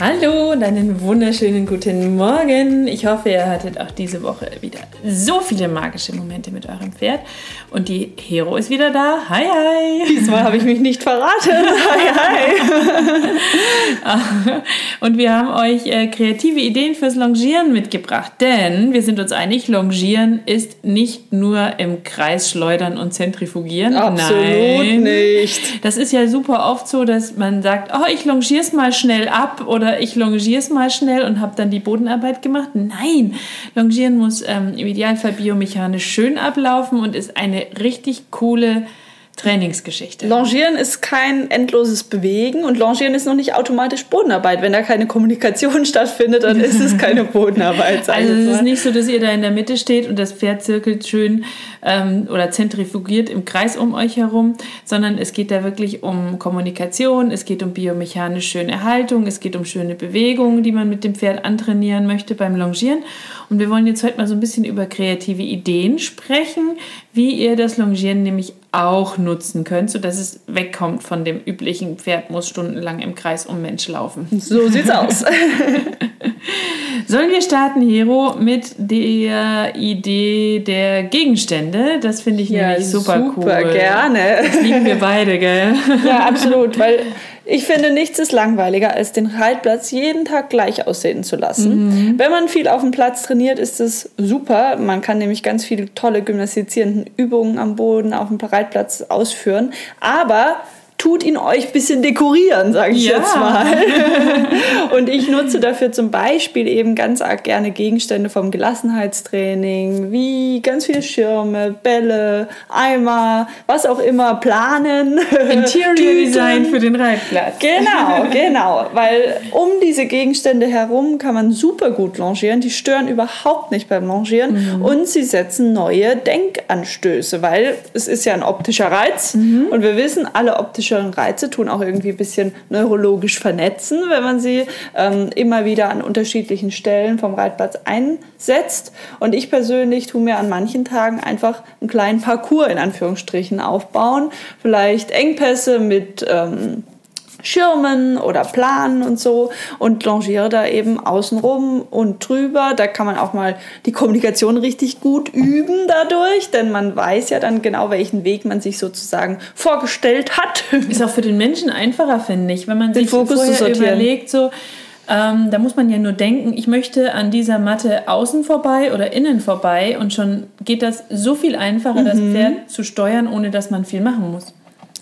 Hallo und einen wunderschönen guten Morgen. Ich hoffe, ihr hattet auch diese Woche wieder so viele magische Momente mit eurem Pferd. Und die Hero ist wieder da. Hi, hi. Diesmal habe ich mich nicht verraten. Hi, hi. und wir haben euch äh, kreative Ideen fürs Longieren mitgebracht. Denn wir sind uns einig, Longieren ist nicht nur im Kreis schleudern und zentrifugieren. Absolut Nein. nicht. Das ist ja super oft so, dass man sagt, oh, ich longiere es mal schnell ab oder oder ich longiere es mal schnell und habe dann die Bodenarbeit gemacht. Nein, Longieren muss ähm, im Idealfall biomechanisch schön ablaufen und ist eine richtig coole Trainingsgeschichte. Longieren ist kein endloses Bewegen und Longieren ist noch nicht automatisch Bodenarbeit. Wenn da keine Kommunikation stattfindet, dann ist es keine Bodenarbeit. Also es ist nicht so, dass ihr da in der Mitte steht und das Pferd zirkelt schön ähm, oder zentrifugiert im Kreis um euch herum, sondern es geht da wirklich um Kommunikation, es geht um biomechanisch schöne Haltung, es geht um schöne Bewegungen, die man mit dem Pferd antrainieren möchte beim Longieren. Und wir wollen jetzt heute mal so ein bisschen über kreative Ideen sprechen, wie ihr das Longieren nämlich auch nutzen könnt, sodass es wegkommt von dem üblichen Pferd muss stundenlang im Kreis um Mensch laufen. So sieht's aus. Sollen wir starten, Hero, mit der Idee der Gegenstände? Das finde ich ja, nämlich super, super cool. Super, gerne. Das lieben wir beide, gell? Ja, absolut, weil ich finde, nichts ist langweiliger, als den Reitplatz jeden Tag gleich aussehen zu lassen. Mhm. Wenn man viel auf dem Platz trainiert, ist es super. Man kann nämlich ganz viele tolle gymnastizierende Übungen am Boden auf dem Reitplatz ausführen. Aber tut ihn euch ein bisschen dekorieren, sage ich ja. jetzt mal. und ich nutze dafür zum Beispiel eben ganz arg gerne Gegenstände vom Gelassenheitstraining, wie ganz viele Schirme, Bälle, Eimer, was auch immer, planen. Interior Design für den Reitplatz. Genau, genau. Weil um diese Gegenstände herum kann man super gut longieren. Die stören überhaupt nicht beim Longieren mhm. und sie setzen neue Denkanstöße, weil es ist ja ein optischer Reiz mhm. und wir wissen, alle optischen optischen Reize tun auch irgendwie ein bisschen neurologisch vernetzen, wenn man sie ähm, immer wieder an unterschiedlichen Stellen vom Reitplatz einsetzt. Und ich persönlich tue mir an manchen Tagen einfach einen kleinen Parcours in Anführungsstrichen aufbauen. Vielleicht Engpässe mit ähm, Schirmen oder Planen und so und longiere da eben außenrum und drüber. Da kann man auch mal die Kommunikation richtig gut üben dadurch, denn man weiß ja dann genau, welchen Weg man sich sozusagen vorgestellt hat. Ist auch für den Menschen einfacher, finde ich, wenn man den sich Fokus vorher überlegt, so ähm, da muss man ja nur denken, ich möchte an dieser Matte außen vorbei oder innen vorbei und schon geht das so viel einfacher, mhm. das Pferd zu steuern, ohne dass man viel machen muss.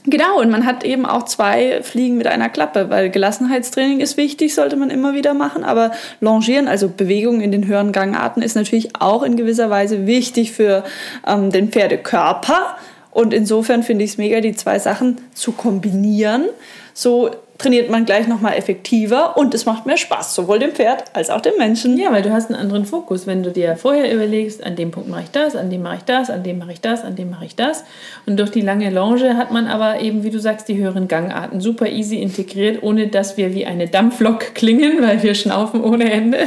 Genau, und man hat eben auch zwei Fliegen mit einer Klappe, weil Gelassenheitstraining ist wichtig, sollte man immer wieder machen, aber Longieren, also Bewegung in den höheren Gangarten, ist natürlich auch in gewisser Weise wichtig für ähm, den Pferdekörper. Und insofern finde ich es mega, die zwei Sachen zu kombinieren. So trainiert man gleich nochmal effektiver und es macht mehr Spaß, sowohl dem Pferd als auch dem Menschen. Ja, weil du hast einen anderen Fokus, wenn du dir vorher überlegst, an dem Punkt mache ich das, an dem mache ich das, an dem mache ich das, an dem mache ich das. Und durch die lange Longe hat man aber eben, wie du sagst, die höheren Gangarten super easy integriert, ohne dass wir wie eine Dampflok klingen, weil wir schnaufen ohne Ende.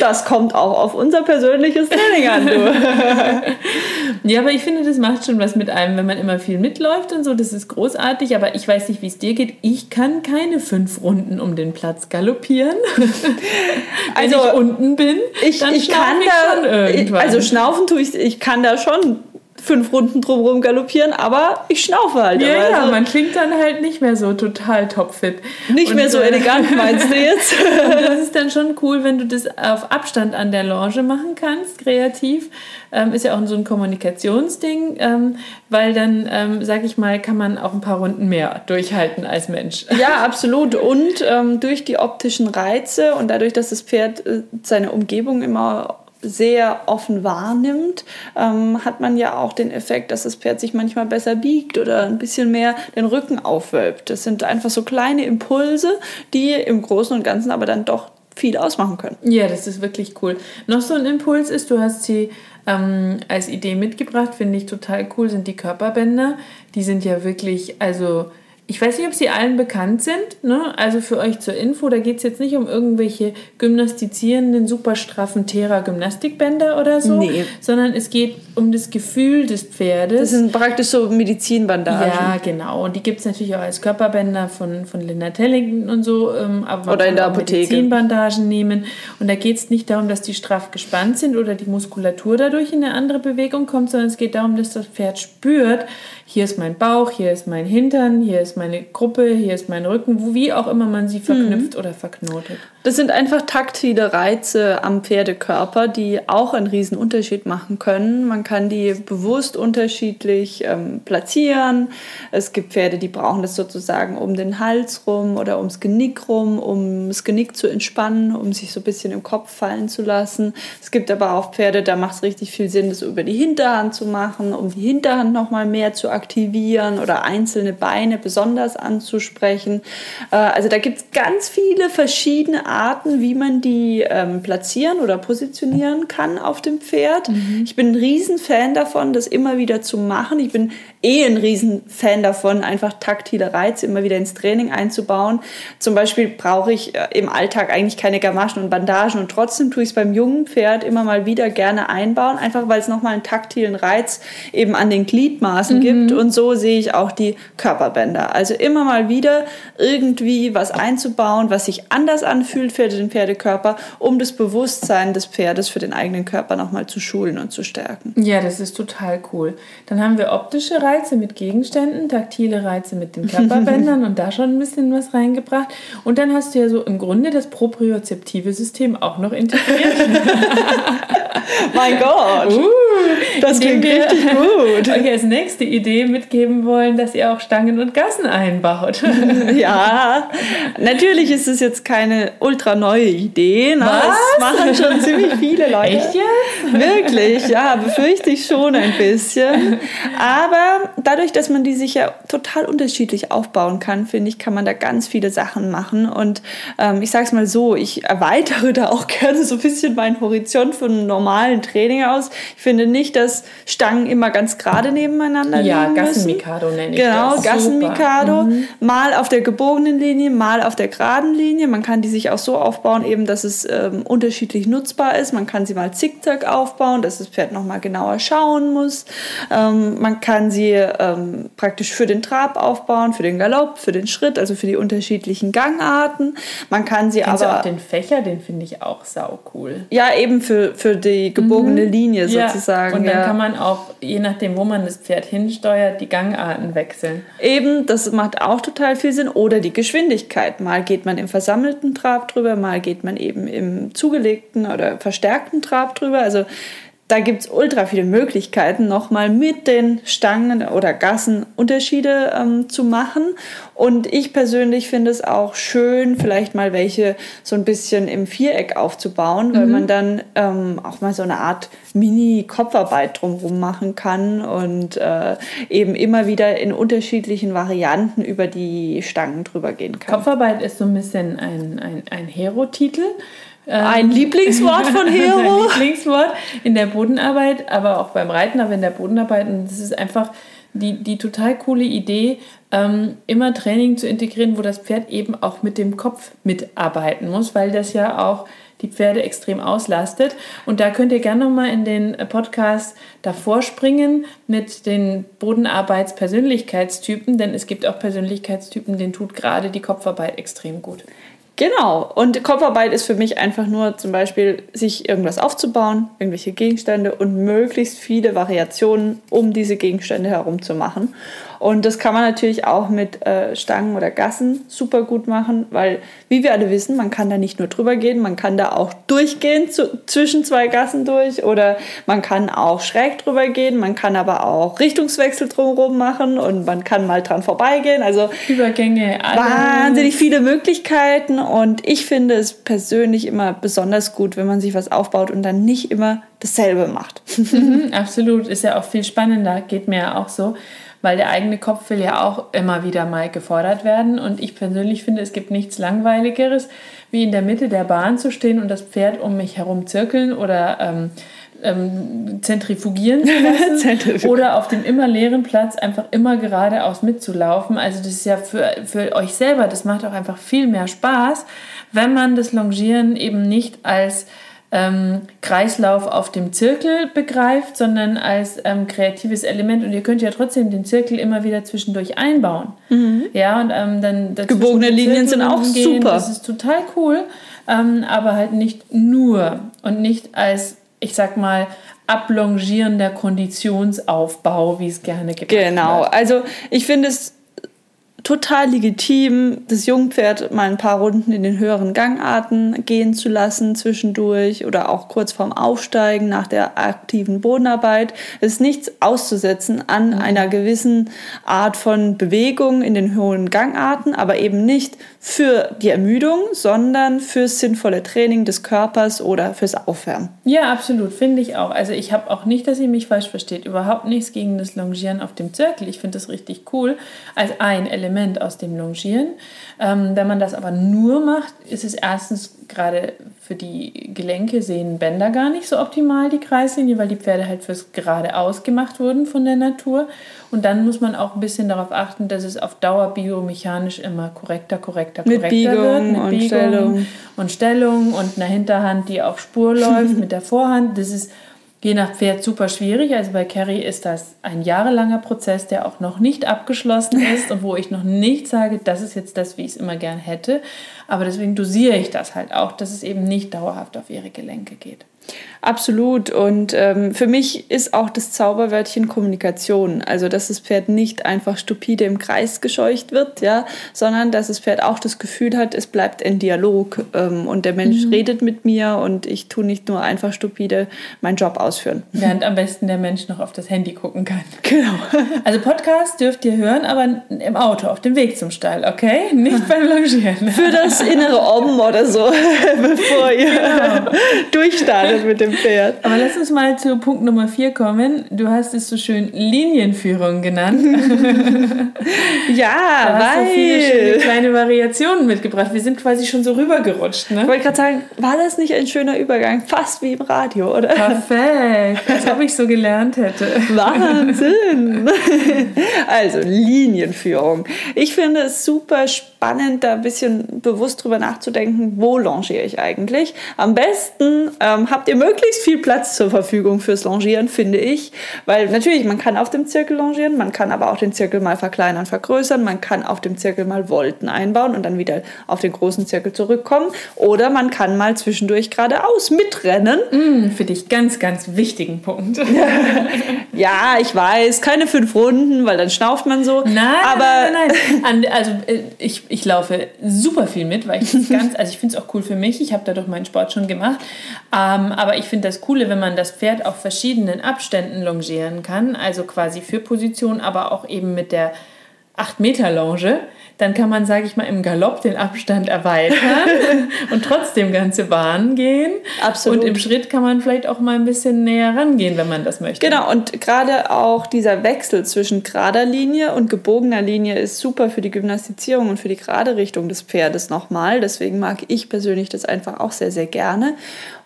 das kommt auch auf unser persönliches Training an, du. ja, aber ich finde, das macht schon was mit einem, wenn man immer viel mitläuft und so, das ist großartig, aber ich weiß nicht, nicht, wie es dir geht. Ich kann keine fünf Runden um den Platz galoppieren. also Wenn ich unten bin, ich, dann ich kann ich da. Also schnaufen tue ich, ich kann da schon fünf Runden drumherum galoppieren, aber ich schnaufe halt. Ja, aber ja, also man klingt dann halt nicht mehr so total topfit. nicht Und, mehr so äh, elegant, meinst du jetzt? Und das ist dann schon cool, wenn du das auf Abstand an der Lounge machen kannst, kreativ. Ähm, ist ja auch so ein Kommunikationsding, ähm, weil dann, ähm, sag ich mal, kann man auch ein paar Runden mehr durchhalten als Mensch. Ja, absolut. Und ähm, durch die optischen Reize und dadurch, dass das Pferd äh, seine Umgebung immer sehr offen wahrnimmt, ähm, hat man ja auch den Effekt, dass das Pferd sich manchmal besser biegt oder ein bisschen mehr den Rücken aufwölbt. Das sind einfach so kleine Impulse, die im Großen und Ganzen aber dann doch viel ausmachen können. Ja, das ist wirklich cool. Noch so ein Impuls ist, du hast sie ähm, als Idee mitgebracht, finde ich total cool, sind die Körperbänder. Die sind ja wirklich, also ich weiß nicht, ob sie allen bekannt sind. Ne? Also für euch zur Info, da geht es jetzt nicht um irgendwelche gymnastizierenden, super straffen Thera-Gymnastikbänder oder so, Nee. sondern es geht um das Gefühl des Pferdes. Das sind praktisch so Medizinbandagen. Ja, genau. Und die gibt es natürlich auch als Körperbänder von, von Linda Tellington und so. Ähm, aber Oder in der Apotheke. Medizinbandagen nehmen. Und da geht es nicht darum, dass die straff gespannt sind oder die Muskulatur dadurch in eine andere Bewegung kommt, sondern es geht darum, dass das Pferd spürt, hier ist mein Bauch, hier ist mein Hintern, hier ist meine Gruppe, hier ist mein Rücken, wo, wie auch immer man sie verknüpft oder verknotet. Das sind einfach taktile Reize am Pferdekörper, die auch einen riesen Unterschied machen können. Man kann die bewusst unterschiedlich ähm, platzieren. Es gibt Pferde, die brauchen das sozusagen um den Hals rum oder ums Genick rum, um das Genick zu entspannen, um sich so ein bisschen im Kopf fallen zu lassen. Es gibt aber auch Pferde, da macht es richtig viel Sinn, das über die Hinterhand zu machen, um die Hinterhand noch mal mehr zu aktivieren oder einzelne Beine besonders anzusprechen. Äh, also da gibt es ganz viele verschiedene Arten, wie man die ähm, platzieren oder positionieren kann auf dem Pferd. Ich bin ein Riesenfan davon, das immer wieder zu machen. Ich bin eh ein Riesenfan davon, einfach taktile Reize immer wieder ins Training einzubauen. Zum Beispiel brauche ich äh, im Alltag eigentlich keine Gamaschen und Bandagen und trotzdem tue ich es beim jungen Pferd immer mal wieder gerne einbauen, einfach weil es nochmal einen taktilen Reiz eben an den Gliedmaßen gibt und so sehe ich auch die Körperbänder. Also immer mal wieder irgendwie was einzubauen, was sich anders anfühlt für den Pferdekörper, um das Bewusstsein des Pferdes für den eigenen Körper nochmal zu schulen und zu stärken. Ja, das ist total cool. Dann haben wir optische Reize mit Gegenständen, taktile Reize mit den Körperbändern und da schon ein bisschen was reingebracht. Und dann hast du ja so im Grunde das propriozeptive System auch noch integriert. Mein Gott! Uh, Das klingt wir richtig gut. Euch als nächste Idee mitgeben wollen, dass ihr auch Stangen und Gassen einbaut. Ja, natürlich ist es jetzt keine ultra neue Idee. Ne? Was? Das machen schon ziemlich viele Leute. Echt jetzt? Wirklich, ja, befürchte ich schon ein bisschen. Aber dadurch, dass man die sich ja total unterschiedlich aufbauen kann, finde ich, kann man da ganz viele Sachen machen. Und ähm, ich sage es mal so, ich erweitere da auch gerne so ein bisschen meinen Horizont von einem normalen Training aus. Ich finde nicht, dass Stangen immer ganz gerade nebeneinander Ja, liegen müssen. Gassenmikado nenne ich Genau, das. Gassenmikado. Super. Mhm. Mal auf der gebogenen Linie, mal auf der geraden Linie. Man kann die sich auch so aufbauen, eben, dass es ähm, unterschiedlich nutzbar ist. Man kann sie mal zickzack aufbauen, dass das Pferd nochmal genauer schauen muss. Ähm, man kann sie ähm, praktisch für den Trab aufbauen, für den Galopp, für den Schritt, also für die unterschiedlichen Gangarten. Man kann sie du aber auch den Fächer, den finde ich auch sau cool. ja eben für, für die gebogene Linie sozusagen. Und dann ja. kann man auch, je nachdem, wo man das Pferd hinsteuert, die Gangarten wechseln. Eben, das macht auch total viel Sinn. Oder die Geschwindigkeit. Mal geht man im versammelten Trab drüber, mal geht man eben im zugelegten oder verstärkten Trab drüber. Also da gibt es ultra viele Möglichkeiten, nochmal mit den Stangen oder Gassen Unterschiede ähm, zu machen. Und ich persönlich finde es auch schön, vielleicht mal welche so ein bisschen im Viereck aufzubauen, weil man dann ähm, auch mal so eine Art Mini-Kopfarbeit drumherum machen kann und äh, eben immer wieder in unterschiedlichen Varianten über die Stangen drüber gehen kann. Kopfarbeit ist so ein bisschen ein, ein, ein Hero-Titel. Ähm, Ein Lieblingswort von Hero. Mein Lieblingswort in der Bodenarbeit, aber auch beim Reiten, aber in der Bodenarbeit. Und das ist einfach die, die total coole Idee, ähm, immer Training zu integrieren, wo das Pferd eben auch mit dem Kopf mitarbeiten muss, weil das ja auch die Pferde extrem auslastet. Und da könnt ihr gerne nochmal in den Podcast davor springen mit den Bodenarbeits-Persönlichkeitstypen, denn es gibt auch Persönlichkeitstypen, denen tut gerade die Kopfarbeit extrem gut. Genau. Und Kopfarbeit ist für mich einfach nur zum Beispiel, sich irgendwas aufzubauen, irgendwelche Gegenstände und möglichst viele Variationen um diese Gegenstände herum zu machen. Und das kann man natürlich auch mit äh, Stangen oder Gassen super gut machen, weil, wie wir alle wissen, man kann da nicht nur drüber gehen, man kann da auch durchgehen zu, zwischen zwei Gassen durch oder man kann auch schräg drüber gehen, man kann aber auch Richtungswechsel drumherum machen und man kann mal dran vorbeigehen. Also Übergänge, wahnsinnig viele Möglichkeiten und ich finde es persönlich immer besonders gut, wenn man sich was aufbaut und dann nicht immer dasselbe macht. Mhm, absolut, ist ja auch viel spannender, geht mir ja auch so weil der eigene Kopf will ja auch immer wieder mal gefordert werden. Und ich persönlich finde, es gibt nichts Langweiligeres, wie in der Mitte der Bahn zu stehen und das Pferd um mich herum zirkeln oder ähm, ähm, zentrifugieren zu lassen oder auf dem immer leeren Platz einfach immer geradeaus mitzulaufen. Also das ist ja für, für euch selber, das macht auch einfach viel mehr Spaß, wenn man das Longieren eben nicht als ähm, Kreislauf auf dem Zirkel begreift, sondern als ähm, kreatives Element. Und ihr könnt ja trotzdem den Zirkel immer wieder zwischendurch einbauen. Mhm. Ja, und ähm, dann gebogene Linien sind auch gehen. super. Das ist total cool, ähm, aber halt nicht nur und nicht als, ich sag mal, ablongierender Konditionsaufbau, wie es gerne gibt. Genau, also ich finde es total legitim, das Jungpferd mal ein paar Runden in den höheren Gangarten gehen zu lassen zwischendurch oder auch kurz vorm Aufsteigen nach der aktiven Bodenarbeit. Es ist nichts auszusetzen an mhm. einer gewissen Art von Bewegung in den hohen Gangarten, aber eben nicht für die Ermüdung, sondern fürs sinnvolle Training des Körpers oder fürs Aufwärmen. Ja, absolut, finde ich auch. Also ich habe auch nicht, dass ihr mich falsch versteht, überhaupt nichts gegen das Longieren auf dem Zirkel. Ich finde das richtig cool als ein Element Element aus dem Longieren. Ähm, wenn man das aber nur macht, ist es erstens gerade für die Gelenke sehen Bänder gar nicht so optimal, die Kreislinie, weil die Pferde halt fürs geradeaus gemacht wurden von der Natur. Und dann muss man auch ein bisschen darauf achten, dass es auf Dauer biomechanisch immer korrekter, korrekter, korrekter mit Biegung wird. Mit und Biegung Stellung. und Stellung und einer Hinterhand, die auf Spur läuft, mit der Vorhand. Das ist je nach Pferd super schwierig. Also bei Carrie ist das ein jahrelanger Prozess, der auch noch nicht abgeschlossen ist und wo ich noch nicht sage, das ist jetzt das, wie ich es immer gern hätte. Aber deswegen dosiere ich das halt auch, dass es eben nicht dauerhaft auf ihre Gelenke geht. Absolut. Und ähm, für mich ist auch das Zauberwörtchen Kommunikation. Also, dass das Pferd nicht einfach stupide im Kreis gescheucht wird, ja, sondern dass das Pferd auch das Gefühl hat, es bleibt in Dialog ähm, und der Mensch mhm. redet mit mir und ich tue nicht nur einfach stupide meinen Job ausführen. Während am besten der Mensch noch auf das Handy gucken kann. Genau. Also, Podcast dürft ihr hören, aber im Auto, auf dem Weg zum Stall, okay? Nicht beim Longieren. Für das innere Om oder so, bevor ihr genau. durchstartet mit dem Pferd. Aber lass uns mal zu Punkt Nummer vier kommen. Du hast es so schön Linienführung genannt. ja, da hast weil... so viele schöne kleine Variationen mitgebracht. Wir sind quasi schon so rübergerutscht. Ne? Ich wollte gerade sagen, war das nicht ein schöner Übergang? Fast wie im Radio, oder? Perfekt. Als ob ich so gelernt hätte. Wahnsinn. Also, Linienführung. Ich finde es super spannend, da ein bisschen bewusst drüber nachzudenken, wo longiere ich eigentlich. Am besten ähm, habt ihr möglichst möglichst viel Platz zur Verfügung fürs Longieren, finde ich. Weil natürlich, man kann auf dem Zirkel longieren, man kann aber auch den Zirkel mal verkleinern, vergrößern, man kann auf dem Zirkel mal Volten einbauen und dann wieder auf den großen Zirkel zurückkommen. Oder man kann mal zwischendurch geradeaus mitrennen. Mm, für dich ganz, ganz wichtigen Punkt. ja, ich weiß, keine fünf Runden, weil dann schnauft man so. Nein, aber nein, nein, nein. Also äh, ich, ich laufe super viel mit, weil ich ganz, also ich finde es auch cool für mich. Ich habe dadurch meinen Sport schon gemacht. Ähm, aber ich finde das Coole, wenn man das Pferd auf verschiedenen Abständen longieren kann, also quasi für Position, aber auch eben mit der 8 Meter Longe, dann kann man, sage ich mal, im Galopp den Abstand erweitern und trotzdem ganze Bahnen gehen. Absolut. Und im Schritt kann man vielleicht auch mal ein bisschen näher rangehen, wenn man das möchte. Genau, und gerade auch dieser Wechsel zwischen gerader Linie und gebogener Linie ist super für die Gymnastizierung und für die gerade Richtung des Pferdes nochmal. Deswegen mag ich persönlich das einfach auch sehr, sehr gerne.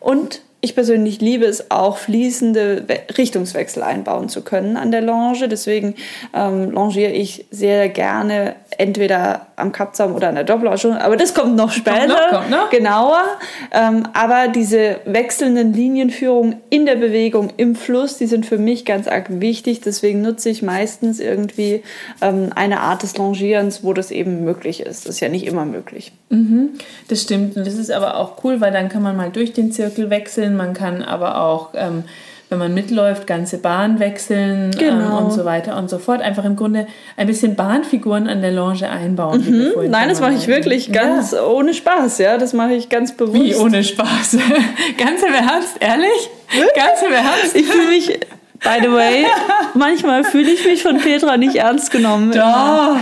Und ich persönlich liebe es auch, fließende Richtungswechsel einbauen zu können an der Longe. Deswegen ähm, longiere ich sehr gerne entweder am Kappzaum oder an der Doppelausstellung, aber das kommt noch später, Kommt noch, kommt noch. genauer. Ähm, aber diese wechselnden Linienführungen in der Bewegung, im Fluss, die sind für mich ganz arg wichtig. Deswegen nutze ich meistens irgendwie ähm, eine Art des Longierens, wo das eben möglich ist. Das ist ja nicht immer möglich. Das stimmt. Und das ist aber auch cool, weil dann kann man mal durch den Zirkel wechseln. Man kann aber auch, ähm, wenn man mitläuft, ganze Bahn wechseln Genau. ähm, und so weiter und so fort. Einfach im Grunde ein bisschen Bahnfiguren an der Longe einbauen. vorhin Nein, das mache ich wirklich ganz ohne Spaß, ja. Das mache ich ganz bewusst. Wie ohne Spaß. Ganz im Ernst, ehrlich? Ganz im Ernst? Ich fühle mich, by the way, manchmal fühle ich mich von Petra nicht ernst genommen. Doch,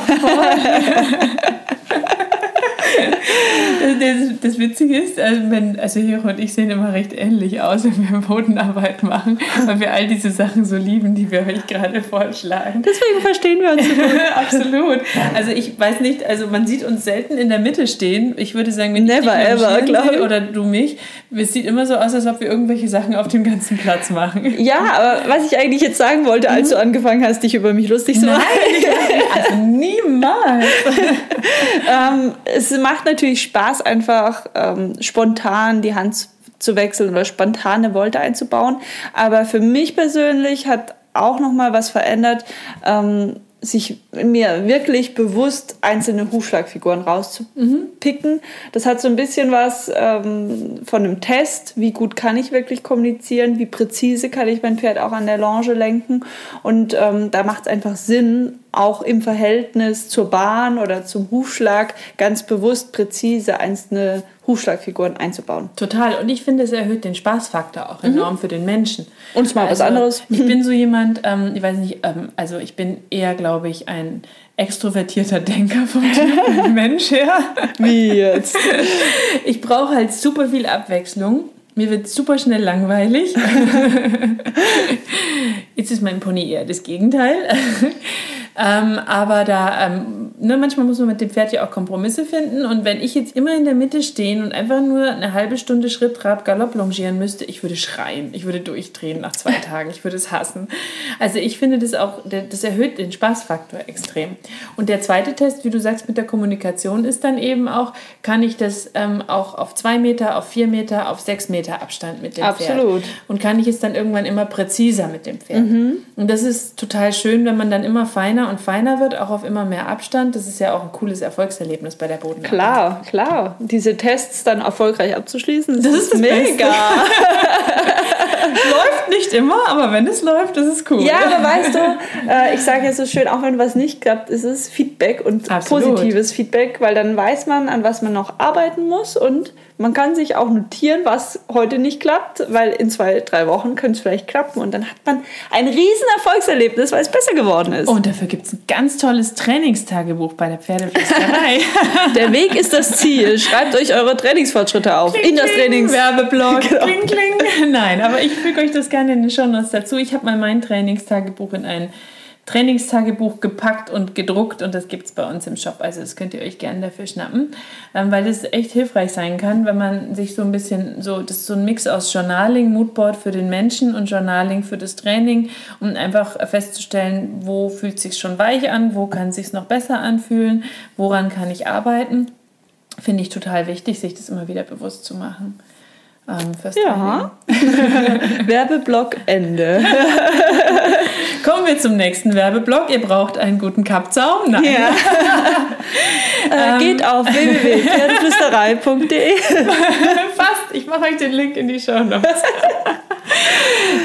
Das, das Witzige ist, also, wenn, also Hero und ich sehen immer recht ähnlich aus, wenn wir Bodenarbeit machen, weil wir all diese Sachen so lieben, die wir euch gerade vorschlagen. Deswegen verstehen wir uns so gut. Absolut. Also ich weiß nicht, also man sieht uns selten in der Mitte stehen. Ich würde sagen, wenn Never ich ever, marschieren glaub sehe ich. oder du mich, es sieht immer so aus, als ob wir irgendwelche Sachen auf dem ganzen Platz machen. Ja, aber was ich eigentlich jetzt sagen wollte, als du angefangen hast, dich über mich lustig zu machen. also niemals. ähm, es macht natürlich Spaß, einfach ähm, spontan die Hand zu- wechseln oder spontane Volte einzubauen. Aber für mich persönlich hat auch noch mal was verändert, ähm, sich mir wirklich bewusst einzelne Hufschlagfiguren rauszupicken. Das hat so ein bisschen was ähm, von einem Test. Wie gut kann ich wirklich kommunizieren? Wie präzise kann ich mein Pferd auch an der Longe lenken? Und ähm, da macht es einfach Sinn, auch im Verhältnis zur Bahn oder zum Hufschlag ganz bewusst präzise einzelne Hufschlagfiguren einzubauen. Total. Und ich finde, es erhöht den Spaßfaktor auch enorm für den Menschen. Und mal was anderes. Ich bin so jemand, ähm, ich weiß nicht, ähm, also ich bin eher, glaube ich, ein extrovertierter Denker vom Mensch her. Wie jetzt? Ich brauche halt super viel Abwechslung. Mir wird super schnell langweilig. Jetzt ist mein Pony eher das Gegenteil. Ähm, aber da, ähm, ne, manchmal muss man mit dem Pferd ja auch Kompromisse finden. Und wenn ich jetzt immer in der Mitte stehen und einfach nur eine halbe Stunde Schritt, Trab, Galopp longieren müsste, ich würde schreien. Ich würde durchdrehen nach zwei Tagen. Ich würde es hassen. Also ich finde das auch, das erhöht den Spaßfaktor extrem. Und der zweite Test, wie du sagst, mit der Kommunikation ist dann eben auch, kann ich das ähm, auch auf zwei Meter, auf vier Meter, auf sechs Meter Abstand mit dem Absolut. Pferd. Und kann ich es dann irgendwann immer präziser mit dem Pferd. Und das ist total schön, wenn man dann immer feiner und feiner wird, auch auf immer mehr Abstand. Das ist ja auch ein cooles Erfolgserlebnis bei der Bodenarbeit. Klar, klar. Diese Tests dann erfolgreich abzuschließen, das, Das ist, ist das mega. Läuft nicht immer, aber wenn es läuft, ist es cool. Ja, aber weißt du, äh, ich sage ja so schön, auch wenn was nicht klappt, ist es Feedback und Absolut. positives Feedback, weil dann weiß man, an was man noch arbeiten muss und man kann sich auch notieren, was heute nicht klappt, weil in zwei, drei Wochen könnte es vielleicht klappen und dann hat man ein riesen Erfolgserlebnis, weil es besser geworden ist. Und dafür gibt es ein ganz tolles Trainingstagebuch bei der Pferdeflüsterei. Der Weg ist das Ziel. Schreibt euch eure Trainingsfortschritte auf. in das Trainings. Werbeblock. Genau. Kling, kling. Nein, aber ich füge euch das gerne in den Shownotes dazu. Ich habe mal mein Trainingstagebuch in ein Trainingstagebuch gepackt und gedruckt und das gibt es bei uns im Shop. Also das könnt ihr euch gerne dafür schnappen, ähm, weil das echt hilfreich sein kann, wenn man sich so ein bisschen so, das ist so ein Mix aus Journaling, Moodboard für den Menschen und Journaling für das Training, um einfach festzustellen, wo fühlt sich schon weich an, wo kann sich noch besser anfühlen, woran kann ich arbeiten. Finde ich total wichtig, sich das immer wieder bewusst zu machen. Ähm, fürs Ja. Werbeblock Ende. Kommen wir zum nächsten Werbeblock. Ihr braucht einen guten Kappzaum. Nein. Ja. äh, geht auf www.pferdeflüsterei.de. Fast. Ich mache euch den Link in die Show Notes.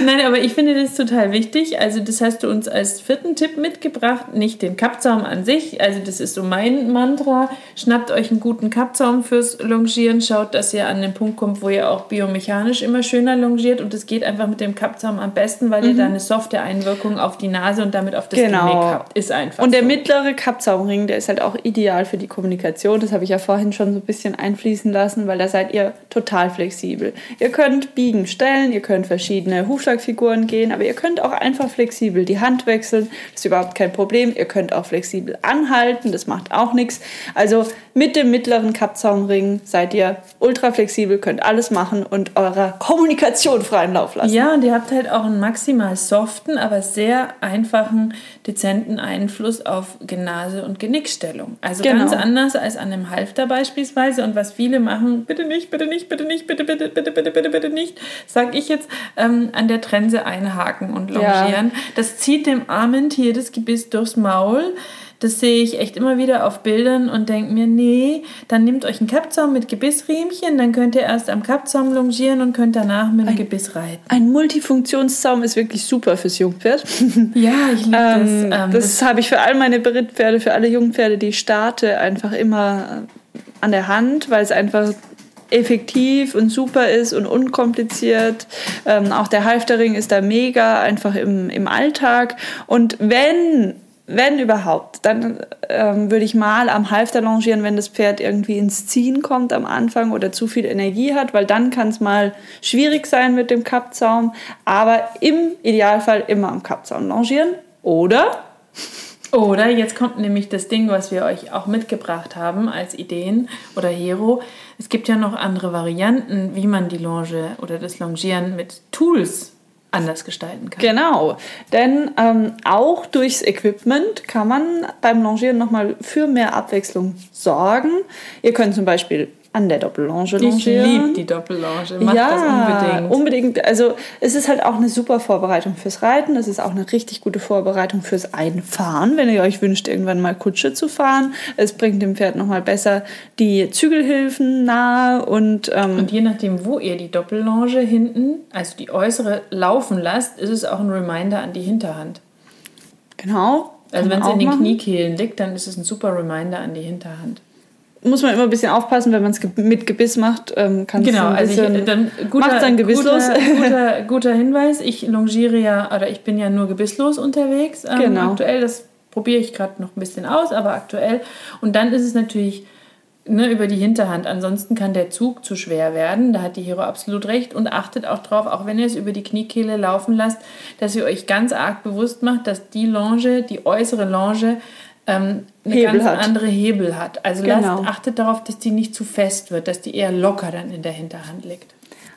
Nein, aber ich finde das total wichtig. Also, das hast du uns als vierten Tipp mitgebracht. Nicht den Kappzaum an sich. Also, das ist so mein Mantra. Schnappt euch einen guten Kappzaum fürs Longieren. Schaut, dass ihr an den Punkt kommt, wo ihr auch biomechanisch immer schöner longiert. Und das geht einfach mit dem Kappzaum am besten, weil ihr da eine softe Einwirkung auf die Nase und damit auf das Genau. Genick habt. Ist einfach Und der so. mittlere Kappzaumring, der ist halt auch ideal für die Kommunikation. Das habe ich ja vorhin schon so ein bisschen einfließen lassen, weil da seid ihr total flexibel. Ihr könnt biegen, stellen, ihr könnt verschiedene Hufschlag Umschlagfiguren gehen, aber ihr könnt auch einfach flexibel die Hand wechseln. Das ist überhaupt kein Problem. Ihr könnt auch flexibel anhalten, das macht auch nichts. Also mit dem mittleren Kappzaumring seid ihr ultra flexibel, könnt alles machen und eurer Kommunikation freien Lauf lassen. Ja, und ihr habt halt auch einen maximal soften, aber sehr einfachen, dezenten Einfluss auf Genase und Genickstellung. Also Genau. ganz anders als an einem Halfter beispielsweise. Und was viele machen, bitte nicht, bitte nicht, bitte nicht, bitte, bitte, bitte, bitte, bitte, bitte nicht, sag ich jetzt, ähm, an der Trense einhaken und Ja. longieren. Das zieht dem armen Tier das Gebiss durchs Maul. Das sehe ich echt immer wieder auf Bildern und denke mir, nee, dann nehmt euch einen Kappzaum mit Gebissriemchen, dann könnt ihr erst am Kappzaum longieren und könnt danach mit dem Gebiss reiten. Ein Multifunktionszaum ist wirklich super fürs Jungpferd. Ja, ich liebe Ähm, das. Ähm, das habe ich für all meine Berittpferde, für alle Jungpferde, die ich starte, einfach immer an der Hand, weil es einfach effektiv und super ist und unkompliziert. Ähm, auch der Halftering ist da mega, einfach im, im Alltag. Und wenn, wenn überhaupt, dann ähm, würde ich mal am Halfter longieren, wenn das Pferd irgendwie ins Ziehen kommt am Anfang oder zu viel Energie hat, weil dann kann es mal schwierig sein mit dem Kappzaum. Aber im Idealfall immer am Kappzaum longieren. Oder Oder jetzt kommt nämlich das Ding, was wir euch auch mitgebracht haben als Ideen oder Hero. Es gibt ja noch andere Varianten, wie man die Longe oder das Longieren mit Tools anders gestalten kann. Genau, denn ähm, auch durchs Equipment kann man beim Longieren nochmal für mehr Abwechslung sorgen. Ihr könnt zum Beispiel an der Doppellonge Ich longieren. liebe die Doppellonge. Macht ja, das unbedingt. unbedingt. Also es ist halt auch eine super Vorbereitung fürs Reiten. Es ist auch eine richtig gute Vorbereitung fürs Einfahren, wenn ihr euch wünscht, irgendwann mal Kutsche zu fahren. Es bringt dem Pferd nochmal besser die Zügelhilfen nahe und, ähm, Und je nachdem, wo ihr die Doppellonge hinten, also die äußere, laufen lasst, ist es auch ein Reminder an die Hinterhand. genau. Also wenn es in den machen. Kniekehlen liegt, dann ist es ein super Reminder an die Hinterhand. Muss man immer ein bisschen aufpassen, wenn man es mit Gebiss macht, ähm, kann es Genau, ein also ich, dann guter, macht dann gebisslos. Guter, guter, guter Hinweis. Ich longiere ja, oder ich bin ja nur gebisslos unterwegs. Ähm, Genau. Aktuell, das probiere ich gerade noch ein bisschen aus, aber aktuell. Und dann ist es natürlich ne, über die Hinterhand. Ansonsten kann der Zug zu schwer werden. Da hat die Hero absolut recht. Und achtet auch drauf, auch wenn ihr es über die Kniekehle laufen lasst, dass ihr euch ganz arg bewusst macht, dass die Longe, die äußere Longe, ähm, eine Hebel ganz hat. andere Hebel hat. Also Genau. lasst, achtet darauf, dass die nicht zu fest wird, dass die eher locker dann in der Hinterhand liegt.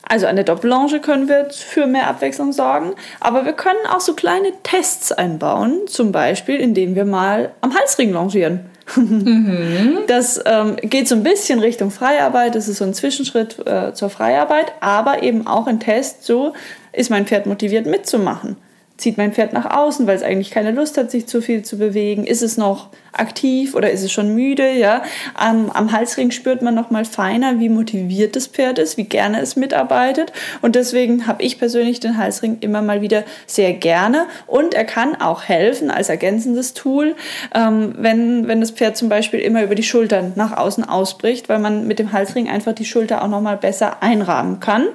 Also an der Doppellonge können wir für mehr Abwechslung sorgen, aber wir können auch so kleine Tests einbauen, zum Beispiel indem wir mal am Halsring longieren. Das ähm, geht so ein bisschen Richtung Freiarbeit, das ist so ein Zwischenschritt äh, zur Freiarbeit, aber eben auch ein Test, so ist mein Pferd motiviert mitzumachen. Zieht mein Pferd nach außen, weil es eigentlich keine Lust hat, sich zu viel zu bewegen? Ist es noch aktiv oder ist es schon müde? Ja? Am, am Halsring spürt man noch mal feiner, wie motiviert das Pferd ist, wie gerne es mitarbeitet. Und deswegen habe ich persönlich den Halsring immer mal wieder sehr gerne. Und er kann auch helfen als ergänzendes Tool, ähm, wenn, wenn das Pferd zum Beispiel immer über die Schultern nach außen ausbricht, weil man mit dem Halsring einfach die Schulter auch noch mal besser einrahmen kann.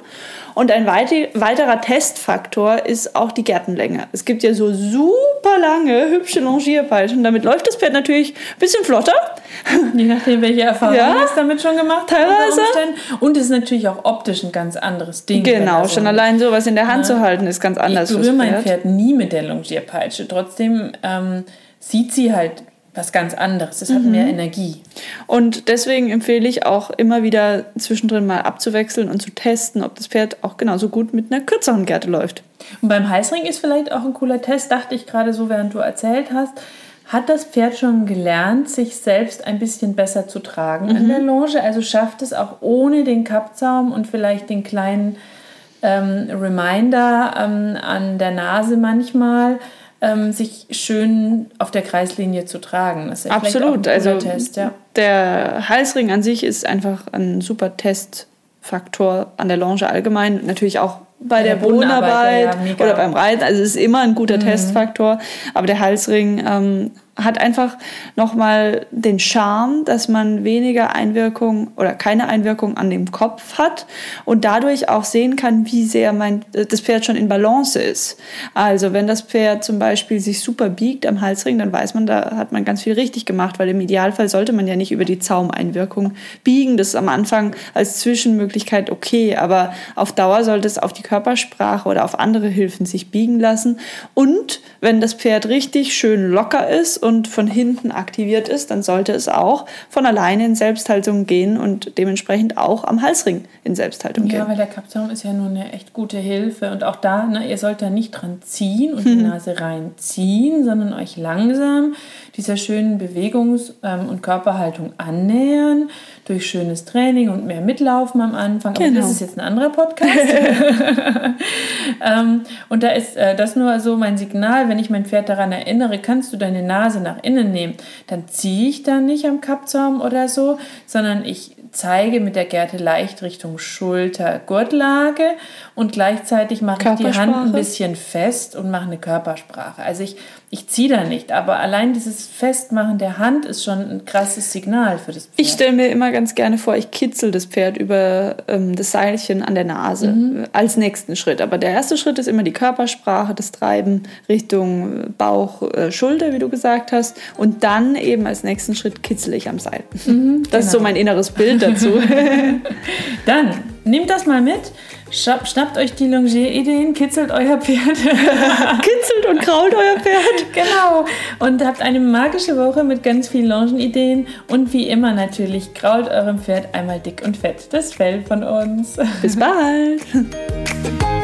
Und ein weite- weiterer Testfaktor ist auch die Gärtenlänge. Es gibt ja so super lange, hübsche Longierpeitschen. Damit läuft das Pferd natürlich ein bisschen flotter. Je nachdem, welche Erfahrungen Ja, es damit schon gemacht teilweise. Und es ist natürlich auch optisch ein ganz anderes Ding. Genau, da so schon ein- allein sowas in der Hand zu halten, ist ganz Ich anders fürs berühre mein Pferd. Pferd nie mit der Longierpeitsche. Trotzdem ähm, sieht sie halt was ganz anderes. Es hat Mhm. mehr Energie. Und deswegen empfehle ich auch immer wieder zwischendrin mal abzuwechseln und zu testen, ob das Pferd auch genauso gut mit einer kürzeren Gerte läuft. Und beim Halsring ist vielleicht auch ein cooler Test, dachte ich gerade so, während du erzählt hast. Hat das Pferd schon gelernt, sich selbst ein bisschen besser zu tragen an der Longe? Also schafft es auch ohne den Kappzaum und vielleicht den kleinen ähm, Reminder ähm, an der Nase manchmal, ähm, sich schön auf der Kreislinie zu tragen? Das ist ja Absolut. Ein Also Test, ja. der Halsring an sich ist einfach ein super Testfaktor an der Longe allgemein. Natürlich auch bei der, der Bodenarbeit, Bodenarbeit ja, oder beim Reiten. Also es ist immer ein guter Testfaktor. Aber der Halsring ähm, hat einfach nochmal den Charme, dass man weniger Einwirkung oder keine Einwirkung an dem Kopf hat und dadurch auch sehen kann, wie sehr mein, das Pferd schon in Balance ist. Also wenn das Pferd zum Beispiel sich super biegt am Halsring, dann weiß man, da hat man ganz viel richtig gemacht, weil im Idealfall sollte man ja nicht über die Zaumeinwirkung biegen. Das ist am Anfang als Zwischenmöglichkeit okay, aber auf Dauer sollte es auf die Körpersprache oder auf andere Hilfen sich biegen lassen. Und wenn das Pferd richtig schön locker ist und von hinten aktiviert ist, dann sollte es auch von alleine in Selbsthaltung gehen und dementsprechend auch am Halsring in Selbsthaltung ja, gehen. Ja, weil der Kappzaum ist ja nur eine echt gute Hilfe. Und auch da, ne, ihr sollt da nicht dran ziehen und die Mhm. Nase reinziehen, sondern euch langsam dieser schönen Bewegungs- ähm, und Körperhaltung annähern durch schönes Training und mehr Mitlaufen am Anfang. Aber Genau. das ist jetzt ein anderer Podcast. ähm, und da ist äh, das nur so mein Signal, wenn ich mein Pferd daran erinnere, kannst du deine Nase nach innen nehmen, dann ziehe ich da nicht am Kappzaum oder so, sondern ich zeige mit der Gerte leicht Richtung Schulter, Gurtlage und gleichzeitig mache ich die Hand ein bisschen fest und mache eine Körpersprache. Also ich, ich ziehe da nicht, aber allein dieses Festmachen der Hand ist schon ein krasses Signal für das Pferd. Ich stelle mir immer ganz gerne vor, ich kitzel das Pferd über ähm, das Seilchen an der Nase Mhm. als nächsten Schritt. Aber der erste Schritt ist immer die Körpersprache, das Treiben Richtung äh, Bauch, äh, Schulter, wie du gesagt hast. Und dann eben als nächsten Schritt kitzel ich am Seil. Mhm, das ist so genau. mein inneres Bild dazu. Dann nehmt das mal mit, schnapp, schnappt euch die Longier-Ideen, kitzelt euer Pferd. Kitzelt und krault euer Pferd. genau. Und habt eine magische Woche mit ganz vielen Longenideen. Und wie immer natürlich, krault eurem Pferd einmal dick und fett das Fell von uns. Bis bald.